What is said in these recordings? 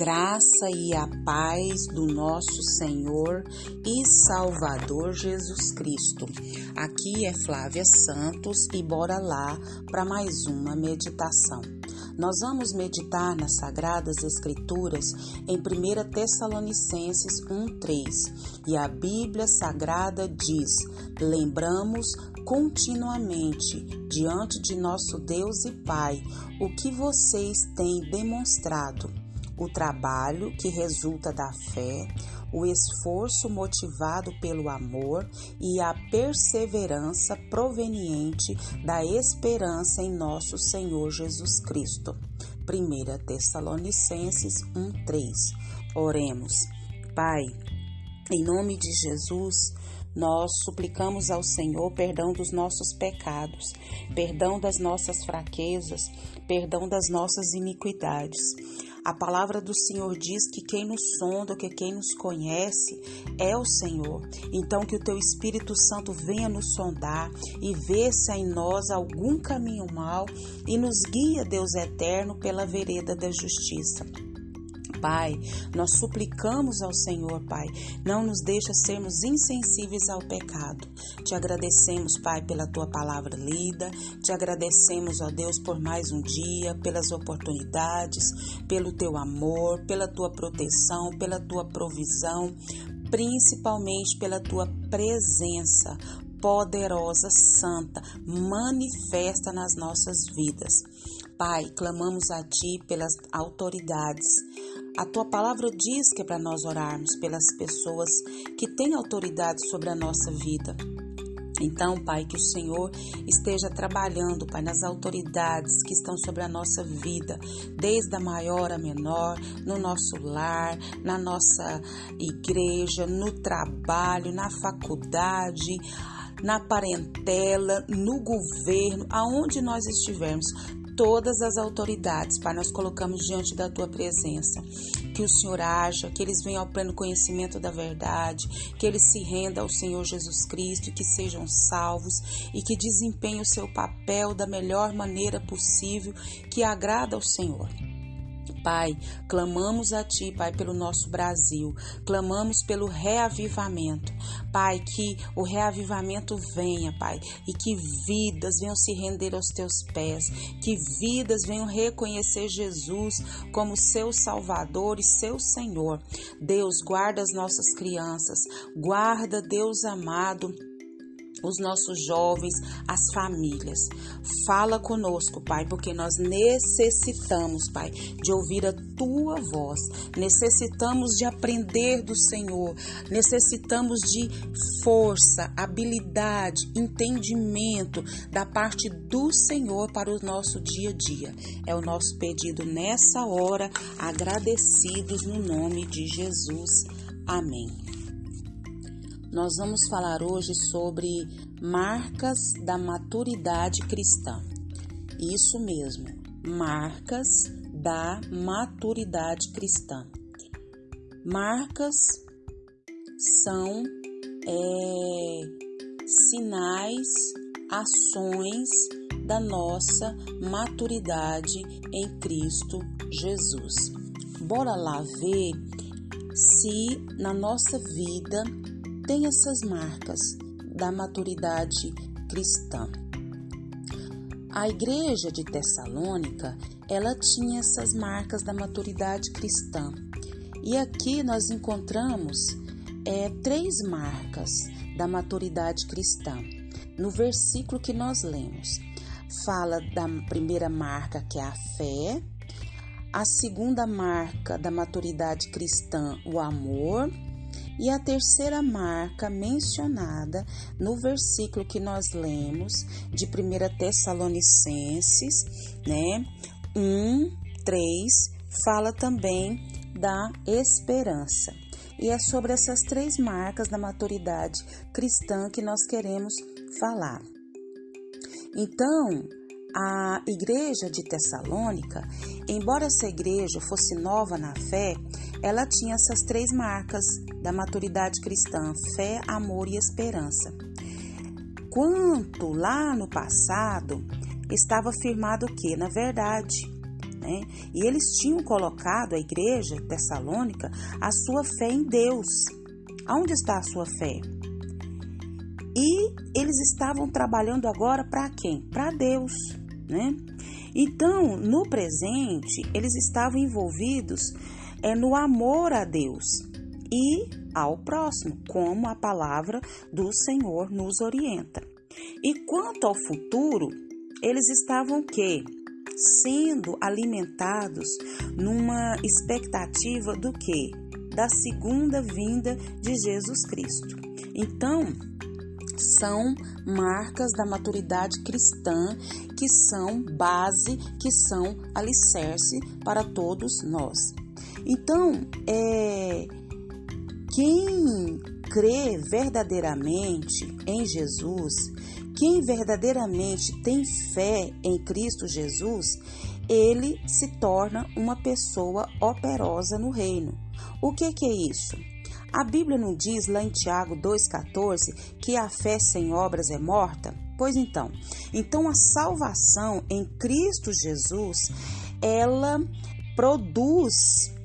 graça e a paz do nosso Senhor e Salvador Jesus Cristo. Aqui é Flávia Santos e bora lá para mais uma meditação. Nós vamos meditar nas Sagradas Escrituras em 1 Tessalonicenses 1,3 e a Bíblia Sagrada diz: Lembramos continuamente diante de nosso Deus e Pai o que vocês têm demonstrado o trabalho que resulta da fé, o esforço motivado pelo amor e a perseverança proveniente da esperança em nosso Senhor Jesus Cristo. 1 Tessalonicenses 1:3. Oremos. Pai, em nome de Jesus, nós suplicamos ao Senhor perdão dos nossos pecados, perdão das nossas fraquezas, perdão das nossas iniquidades. A palavra do Senhor diz que quem nos sonda, que quem nos conhece é o Senhor. Então que o teu Espírito Santo venha nos sondar e ver se há em nós algum caminho mau e nos guia, Deus eterno, pela vereda da justiça. Pai, nós suplicamos ao Senhor, Pai, não nos deixa sermos insensíveis ao pecado. Te agradecemos, Pai, pela tua palavra lida, te agradecemos, ó Deus, por mais um dia, pelas oportunidades, pelo teu amor, pela tua proteção, pela tua provisão, principalmente pela tua presença poderosa, santa, manifesta nas nossas vidas. Pai, clamamos a Ti pelas autoridades, a tua palavra diz que é para nós orarmos pelas pessoas que têm autoridade sobre a nossa vida. Então, Pai, que o Senhor esteja trabalhando, Pai, nas autoridades que estão sobre a nossa vida, desde a maior a menor, no nosso lar, na nossa igreja, no trabalho, na faculdade, na parentela, no governo, aonde nós estivermos todas as autoridades, Pai, nós colocamos diante da tua presença. Que o Senhor haja, que eles venham ao pleno conhecimento da verdade, que eles se rendam ao Senhor Jesus Cristo que sejam salvos e que desempenhem o seu papel da melhor maneira possível que agrada ao Senhor. Pai, clamamos a Ti, Pai, pelo nosso Brasil, clamamos pelo reavivamento. Pai, que o reavivamento venha, Pai, e que vidas venham se render aos Teus pés, que vidas venham reconhecer Jesus como seu Salvador e seu Senhor. Deus, guarda as nossas crianças, guarda, Deus amado, os nossos jovens, as famílias. Fala conosco, Pai, porque nós necessitamos, Pai, de ouvir a tua voz. Necessitamos de aprender do Senhor. Necessitamos de força, habilidade, entendimento da parte do Senhor para o nosso dia a dia. É o nosso pedido nessa hora, agradecidos no nome de Jesus. Amém. Nós vamos falar hoje sobre marcas da maturidade cristã. Isso mesmo, marcas da maturidade cristã. Marcas são é, sinais, ações da nossa maturidade em Cristo Jesus. Bora lá ver se na nossa vida tem essas marcas da maturidade cristã. A igreja de Tessalônica, ela tinha essas marcas da maturidade cristã. E aqui nós encontramos é, três marcas da maturidade cristã. No versículo que nós lemos, fala da primeira marca que é a fé, a segunda marca da maturidade cristã, o amor, e a terceira marca mencionada no versículo que nós lemos de 1 Tessalonicenses, né? 1, 3, fala também da esperança. E é sobre essas três marcas da maturidade cristã que nós queremos falar. Então, a igreja de Tessalônica, embora essa igreja fosse nova na fé, ela tinha essas três marcas da maturidade cristã: fé, amor e esperança. Quanto lá no passado estava afirmado que, na verdade, Né? E eles tinham colocado a igreja tessalônica a sua fé em Deus. Aonde está a sua fé? E eles estavam trabalhando agora para quem? Para Deus, né? Então, no presente, eles estavam envolvidos é, no amor a Deus e ao próximo, como a palavra do Senhor nos orienta. E quanto ao futuro, eles estavam que sendo alimentados numa expectativa do que? Da segunda vinda de Jesus Cristo. Então, são marcas da maturidade cristã que são base, que são alicerce para todos nós. Então, é, quem crê verdadeiramente em Jesus, quem verdadeiramente tem fé em Cristo Jesus, ele se torna uma pessoa operosa no reino. O que, que é isso? A Bíblia não diz lá em Tiago 2,14 que a fé sem obras é morta? Pois então, então a salvação em Cristo Jesus, ela produz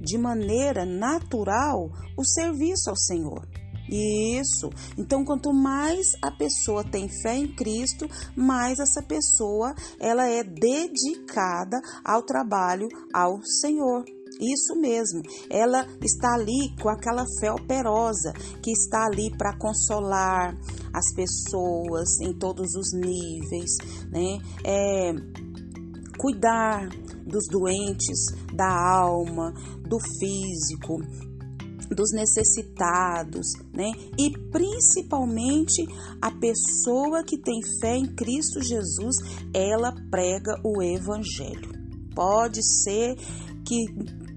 de maneira natural o serviço ao Senhor. Isso. Então, quanto mais a pessoa tem fé em Cristo, mais essa pessoa ela é dedicada ao trabalho ao Senhor. Isso mesmo, ela está ali com aquela fé operosa, que está ali para consolar as pessoas em todos os níveis, né? É, cuidar dos doentes da alma, do físico, dos necessitados, né? E principalmente a pessoa que tem fé em Cristo Jesus, ela prega o evangelho. Pode ser que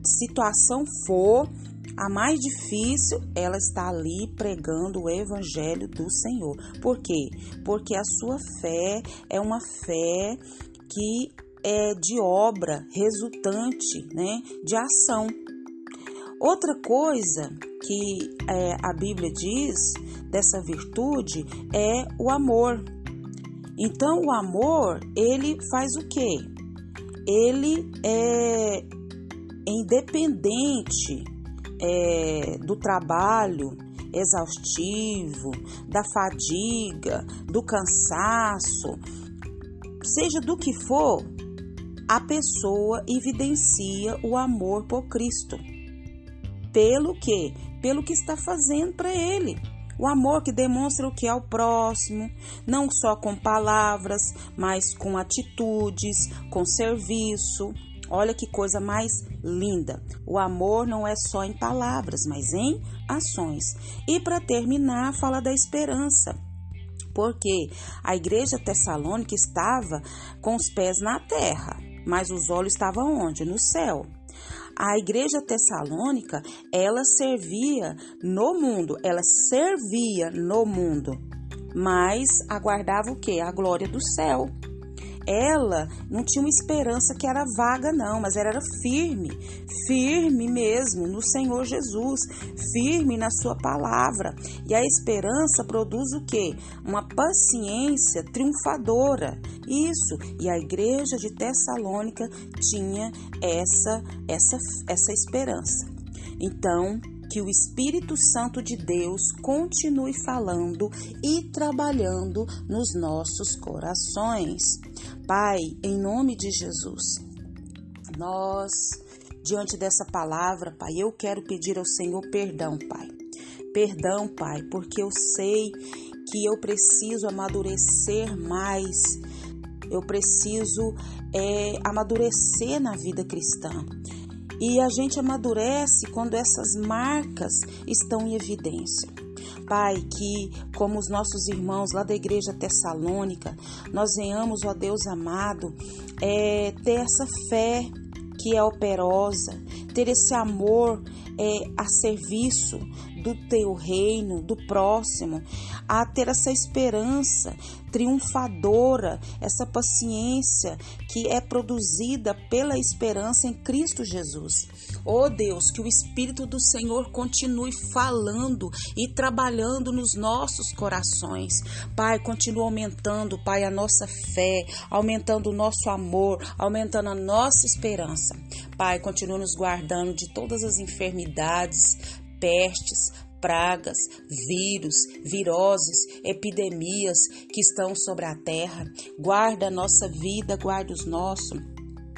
situação for a mais difícil, ela está ali pregando o evangelho do Senhor. Por quê? Porque a sua fé é uma fé que é de obra resultante, né, de ação. Outra coisa que é, a Bíblia diz dessa virtude é o amor. Então, o amor, ele faz o quê? Ele é independente é, do trabalho exaustivo, da fadiga, do cansaço, seja do que for, a pessoa evidencia o amor por Cristo. Pelo que? Pelo que está fazendo para ele. O amor que demonstra o que é o próximo, não só com palavras, mas com atitudes, com serviço. Olha que coisa mais linda. O amor não é só em palavras, mas em ações. E para terminar, fala da esperança. Porque a igreja tessalônica estava com os pés na terra, mas os olhos estavam onde? No céu. A igreja tessalônica, ela servia no mundo, ela servia no mundo, mas aguardava o que? A glória do céu ela não tinha uma esperança que era vaga, não, mas ela era firme, firme mesmo no Senhor Jesus, firme na Sua palavra. E a esperança produz o quê? Uma paciência triunfadora. Isso. E a igreja de Tessalônica tinha essa, essa, essa esperança. Então, que o Espírito Santo de Deus continue falando e trabalhando nos nossos corações. Pai, em nome de Jesus, nós, diante dessa palavra, Pai, eu quero pedir ao Senhor perdão, Pai. Perdão, Pai, porque eu sei que eu preciso amadurecer mais, eu preciso é, amadurecer na vida cristã. E a gente amadurece quando essas marcas estão em evidência. Pai, que como os nossos irmãos lá da igreja tessalônica, nós venhamos, ó Deus amado, é, ter essa fé que é operosa, ter esse amor é, a serviço do teu reino, do próximo, a ter essa esperança triunfadora, essa paciência que é produzida pela esperança em Cristo Jesus. Oh Deus, que o Espírito do Senhor continue falando e trabalhando nos nossos corações. Pai, continua aumentando, Pai, a nossa fé, aumentando o nosso amor, aumentando a nossa esperança. Pai, continua nos guardando de todas as enfermidades, pestes, pragas, vírus, viroses, epidemias que estão sobre a terra. Guarda a nossa vida, guarda os nossos.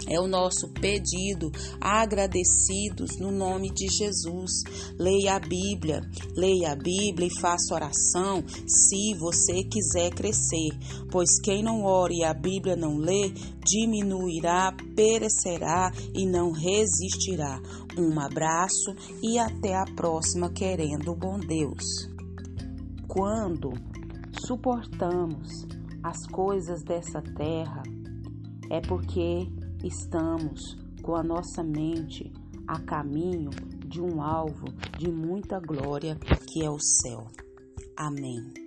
É o nosso pedido, agradecidos no nome de Jesus. Leia a Bíblia, leia a Bíblia e faça oração se você quiser crescer, pois quem não ore e a Bíblia não lê, diminuirá, perecerá e não resistirá. Um abraço e até a próxima, querendo o bom Deus. Quando suportamos as coisas dessa terra, é porque estamos com a nossa mente a caminho de um alvo de muita glória que é o céu. Amém.